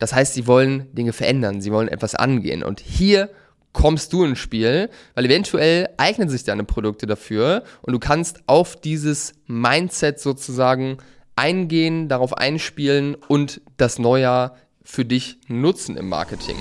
Das heißt, sie wollen Dinge verändern, sie wollen etwas angehen. Und hier kommst du ins Spiel, weil eventuell eignen sich deine Produkte dafür und du kannst auf dieses Mindset sozusagen eingehen, darauf einspielen und das Neujahr für dich nutzen im Marketing.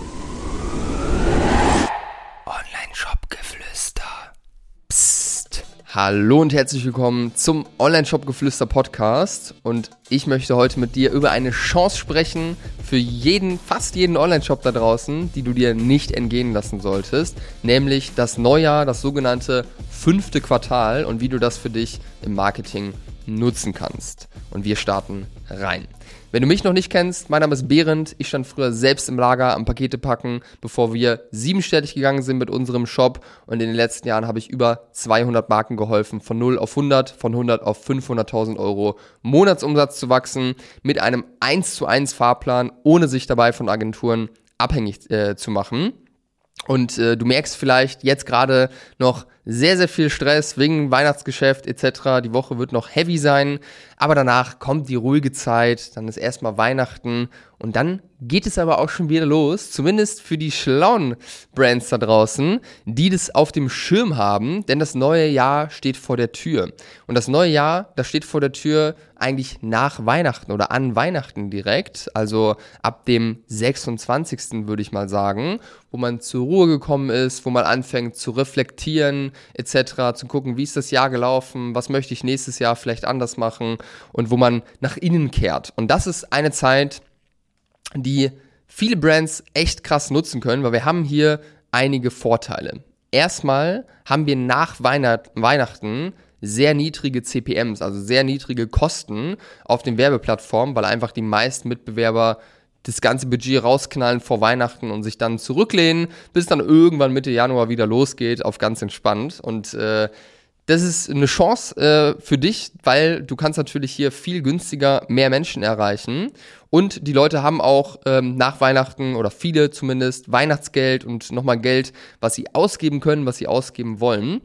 Hallo und herzlich willkommen zum Online-Shop-Geflüster Podcast. Und ich möchte heute mit dir über eine Chance sprechen für jeden, fast jeden Online-Shop da draußen, die du dir nicht entgehen lassen solltest. Nämlich das Neujahr, das sogenannte fünfte Quartal und wie du das für dich im Marketing nutzen kannst. Und wir starten rein. Wenn du mich noch nicht kennst, mein Name ist Behrend. Ich stand früher selbst im Lager am Pakete packen, bevor wir siebenstellig gegangen sind mit unserem Shop. Und in den letzten Jahren habe ich über 200 Marken geholfen, von 0 auf 100, von 100 auf 500.000 Euro Monatsumsatz zu wachsen, mit einem 1 zu 1 Fahrplan, ohne sich dabei von Agenturen abhängig äh, zu machen. Und äh, du merkst vielleicht jetzt gerade noch sehr, sehr viel Stress wegen Weihnachtsgeschäft etc. Die Woche wird noch heavy sein, aber danach kommt die ruhige Zeit, dann ist erstmal Weihnachten und dann geht es aber auch schon wieder los, zumindest für die schlauen Brands da draußen, die das auf dem Schirm haben, denn das neue Jahr steht vor der Tür. Und das neue Jahr, das steht vor der Tür eigentlich nach Weihnachten oder an Weihnachten direkt, also ab dem 26. würde ich mal sagen, wo man zur Ruhe gekommen ist, wo man anfängt zu reflektieren etc., zu gucken, wie ist das Jahr gelaufen, was möchte ich nächstes Jahr vielleicht anders machen und wo man nach innen kehrt. Und das ist eine Zeit, die viele Brands echt krass nutzen können, weil wir haben hier einige Vorteile. Erstmal haben wir nach Weihnachten sehr niedrige CPMs, also sehr niedrige Kosten auf den Werbeplattformen, weil einfach die meisten Mitbewerber das ganze Budget rausknallen vor Weihnachten und sich dann zurücklehnen, bis dann irgendwann Mitte Januar wieder losgeht, auf ganz entspannt. Und äh, das ist eine Chance äh, für dich, weil du kannst natürlich hier viel günstiger mehr Menschen erreichen. Und die Leute haben auch ähm, nach Weihnachten oder viele zumindest Weihnachtsgeld und nochmal Geld, was sie ausgeben können, was sie ausgeben wollen.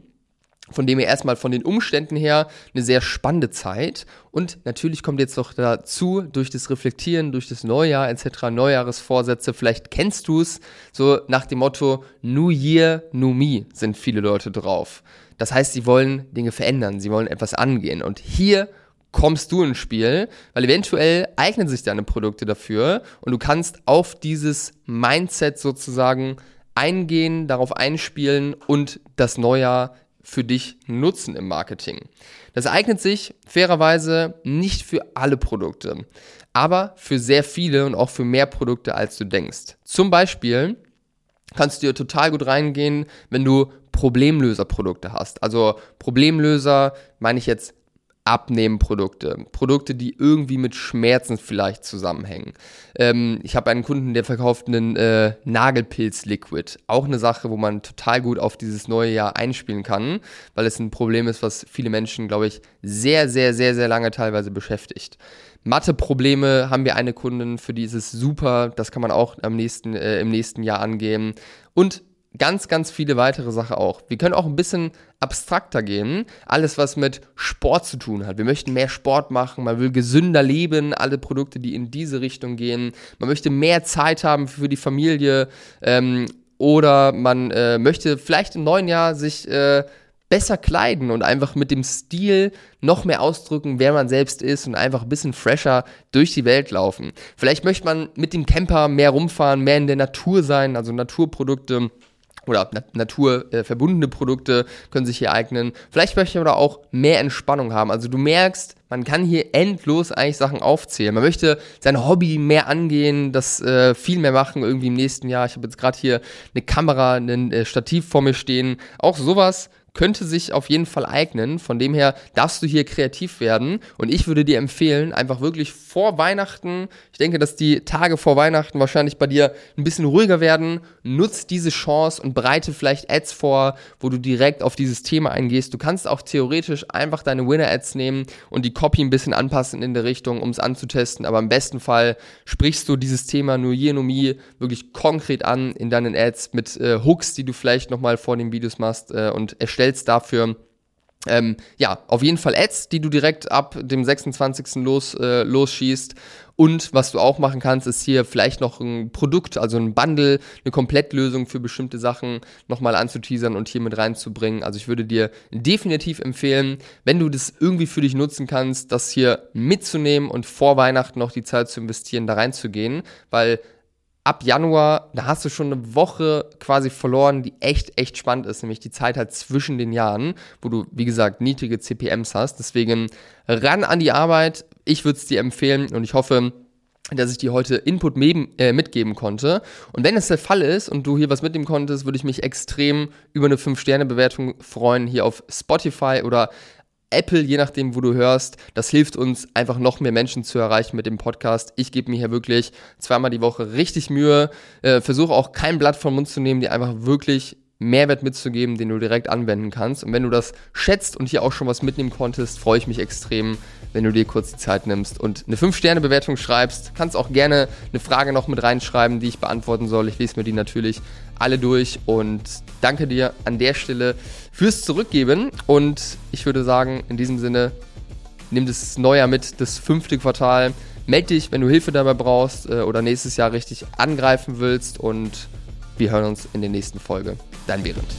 Von dem her erstmal von den Umständen her eine sehr spannende Zeit. Und natürlich kommt jetzt noch dazu, durch das Reflektieren, durch das Neujahr etc., Neujahresvorsätze, vielleicht kennst du es, so nach dem Motto New Year, New Me sind viele Leute drauf. Das heißt, sie wollen Dinge verändern, sie wollen etwas angehen. Und hier kommst du ins Spiel, weil eventuell eignen sich deine Produkte dafür und du kannst auf dieses Mindset sozusagen eingehen, darauf einspielen und das Neujahr für dich nutzen im Marketing. Das eignet sich fairerweise nicht für alle Produkte, aber für sehr viele und auch für mehr Produkte, als du denkst. Zum Beispiel kannst du dir total gut reingehen, wenn du Problemlöserprodukte hast. Also Problemlöser meine ich jetzt Abnehmprodukte, Produkte, die irgendwie mit Schmerzen vielleicht zusammenhängen. Ähm, ich habe einen Kunden, der verkauft einen äh, Nagelpilz-Liquid. Auch eine Sache, wo man total gut auf dieses neue Jahr einspielen kann, weil es ein Problem ist, was viele Menschen, glaube ich, sehr, sehr, sehr, sehr lange teilweise beschäftigt. Mathe-Probleme haben wir eine Kundin, für die ist es super. Das kann man auch am nächsten, äh, im nächsten Jahr angehen. Und ganz, ganz viele weitere Sachen auch. Wir können auch ein bisschen abstrakter gehen. Alles, was mit Sport zu tun hat. Wir möchten mehr Sport machen, man will gesünder leben, alle Produkte, die in diese Richtung gehen. Man möchte mehr Zeit haben für die Familie ähm, oder man äh, möchte vielleicht im neuen Jahr sich äh, besser kleiden und einfach mit dem Stil noch mehr ausdrücken, wer man selbst ist und einfach ein bisschen fresher durch die Welt laufen. Vielleicht möchte man mit dem Camper mehr rumfahren, mehr in der Natur sein, also Naturprodukte oder naturverbundene äh, Produkte können sich hier eignen. Vielleicht möchte man aber auch mehr Entspannung haben. Also du merkst, man kann hier endlos eigentlich Sachen aufzählen. Man möchte sein Hobby mehr angehen, das äh, viel mehr machen irgendwie im nächsten Jahr. Ich habe jetzt gerade hier eine Kamera, ein äh, Stativ vor mir stehen. Auch sowas könnte sich auf jeden Fall eignen. Von dem her darfst du hier kreativ werden. Und ich würde dir empfehlen, einfach wirklich vor Weihnachten, ich denke, dass die Tage vor Weihnachten wahrscheinlich bei dir ein bisschen ruhiger werden. Nutz diese Chance und bereite vielleicht Ads vor, wo du direkt auf dieses Thema eingehst. Du kannst auch theoretisch einfach deine Winner-Ads nehmen und die Copy ein bisschen anpassen in der Richtung, um es anzutesten. Aber im besten Fall sprichst du dieses Thema nur hier, nur mir wirklich konkret an in deinen Ads mit äh, Hooks, die du vielleicht nochmal vor den Videos machst äh, und erstellst stellst dafür ähm, ja, auf jeden Fall Ads, die du direkt ab dem 26. los, äh, losschießt. Und was du auch machen kannst, ist hier vielleicht noch ein Produkt, also ein Bundle, eine Komplettlösung für bestimmte Sachen nochmal anzuteasern und hier mit reinzubringen. Also ich würde dir definitiv empfehlen, wenn du das irgendwie für dich nutzen kannst, das hier mitzunehmen und vor Weihnachten noch die Zeit zu investieren, da reinzugehen, weil ab Januar, da hast du schon eine Woche quasi verloren, die echt, echt spannend ist, nämlich die Zeit halt zwischen den Jahren, wo du, wie gesagt, niedrige CPMs hast. Deswegen ran an die Arbeit. Ich würde es dir empfehlen und ich hoffe, dass ich dir heute Input äh, mitgeben konnte. Und wenn es der Fall ist und du hier was mitnehmen konntest, würde ich mich extrem über eine 5-Sterne-Bewertung freuen hier auf Spotify oder Apple, je nachdem, wo du hörst. Das hilft uns einfach noch mehr Menschen zu erreichen mit dem Podcast. Ich gebe mir hier wirklich zweimal die Woche richtig Mühe, äh, versuche auch kein Blatt vom Mund zu nehmen, die einfach wirklich Mehrwert mitzugeben, den du direkt anwenden kannst. Und wenn du das schätzt und hier auch schon was mitnehmen konntest, freue ich mich extrem, wenn du dir kurz die Zeit nimmst und eine 5-Sterne-Bewertung schreibst. Kannst auch gerne eine Frage noch mit reinschreiben, die ich beantworten soll. Ich lese mir die natürlich alle durch und danke dir an der Stelle fürs Zurückgeben. Und ich würde sagen, in diesem Sinne, nimm das Neujahr mit, das fünfte Quartal. Meld dich, wenn du Hilfe dabei brauchst äh, oder nächstes Jahr richtig angreifen willst und wir hören uns in der nächsten Folge. Dein Behrendt.